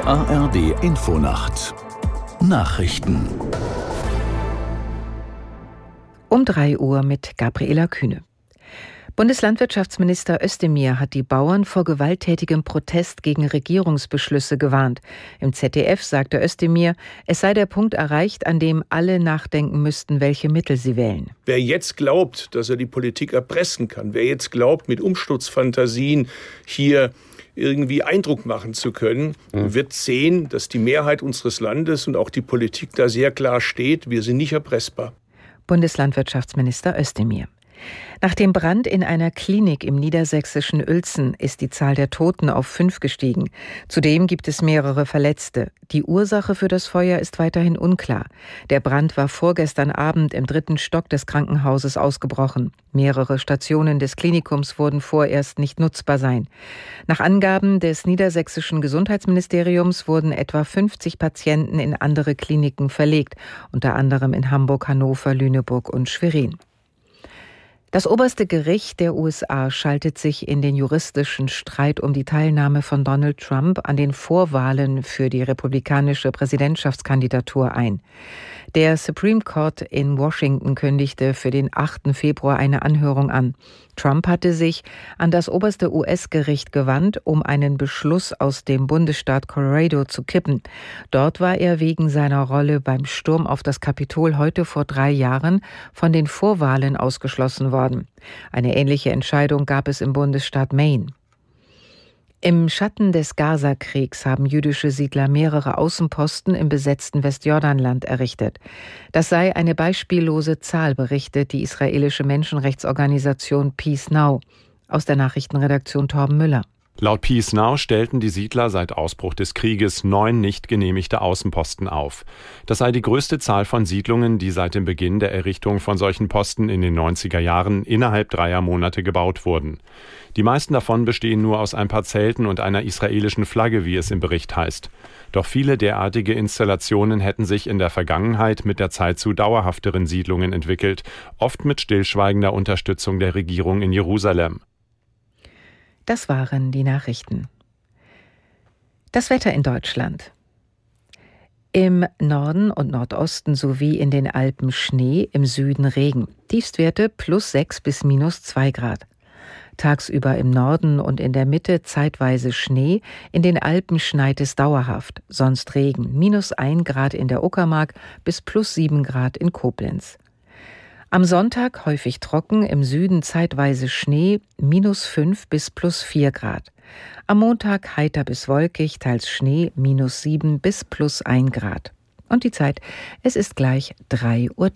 Die ARD Infonacht Nachrichten um 3 Uhr mit Gabriela Kühne. Bundeslandwirtschaftsminister Özdemir hat die Bauern vor gewalttätigem Protest gegen Regierungsbeschlüsse gewarnt. Im ZDF sagte Özdemir, es sei der Punkt erreicht, an dem alle nachdenken müssten, welche Mittel sie wählen. Wer jetzt glaubt, dass er die Politik erpressen kann, wer jetzt glaubt, mit Umsturzfantasien hier irgendwie Eindruck machen zu können, mhm. wird sehen, dass die Mehrheit unseres Landes und auch die Politik da sehr klar steht, wir sind nicht erpressbar. Bundeslandwirtschaftsminister Özdemir. Nach dem Brand in einer Klinik im niedersächsischen Uelzen ist die Zahl der Toten auf fünf gestiegen. Zudem gibt es mehrere Verletzte. Die Ursache für das Feuer ist weiterhin unklar. Der Brand war vorgestern Abend im dritten Stock des Krankenhauses ausgebrochen. Mehrere Stationen des Klinikums wurden vorerst nicht nutzbar sein. Nach Angaben des niedersächsischen Gesundheitsministeriums wurden etwa 50 Patienten in andere Kliniken verlegt, unter anderem in Hamburg, Hannover, Lüneburg und Schwerin. Das oberste Gericht der USA schaltet sich in den juristischen Streit um die Teilnahme von Donald Trump an den Vorwahlen für die republikanische Präsidentschaftskandidatur ein. Der Supreme Court in Washington kündigte für den 8. Februar eine Anhörung an. Trump hatte sich an das oberste US-Gericht gewandt, um einen Beschluss aus dem Bundesstaat Colorado zu kippen. Dort war er wegen seiner Rolle beim Sturm auf das Kapitol heute vor drei Jahren von den Vorwahlen ausgeschlossen worden. Eine ähnliche Entscheidung gab es im Bundesstaat Maine. Im Schatten des Gaza-Kriegs haben jüdische Siedler mehrere Außenposten im besetzten Westjordanland errichtet. Das sei eine beispiellose Zahl, berichtet die israelische Menschenrechtsorganisation Peace Now. Aus der Nachrichtenredaktion Torben Müller. Laut Peace Now stellten die Siedler seit Ausbruch des Krieges neun nicht genehmigte Außenposten auf. Das sei die größte Zahl von Siedlungen, die seit dem Beginn der Errichtung von solchen Posten in den 90er Jahren innerhalb dreier Monate gebaut wurden. Die meisten davon bestehen nur aus ein paar Zelten und einer israelischen Flagge, wie es im Bericht heißt. Doch viele derartige Installationen hätten sich in der Vergangenheit mit der Zeit zu dauerhafteren Siedlungen entwickelt, oft mit stillschweigender Unterstützung der Regierung in Jerusalem. Das waren die Nachrichten. Das Wetter in Deutschland. Im Norden und Nordosten sowie in den Alpen Schnee, im Süden Regen. Tiefstwerte plus 6 bis minus 2 Grad. Tagsüber im Norden und in der Mitte zeitweise Schnee, in den Alpen schneit es dauerhaft, sonst Regen, minus 1 Grad in der Uckermark bis plus 7 Grad in Koblenz. Am Sonntag häufig trocken, im Süden zeitweise Schnee, minus 5 bis plus 4 Grad. Am Montag heiter bis wolkig, teils Schnee, minus 7 bis plus 1 Grad. Und die Zeit, es ist gleich 3.03 Uhr.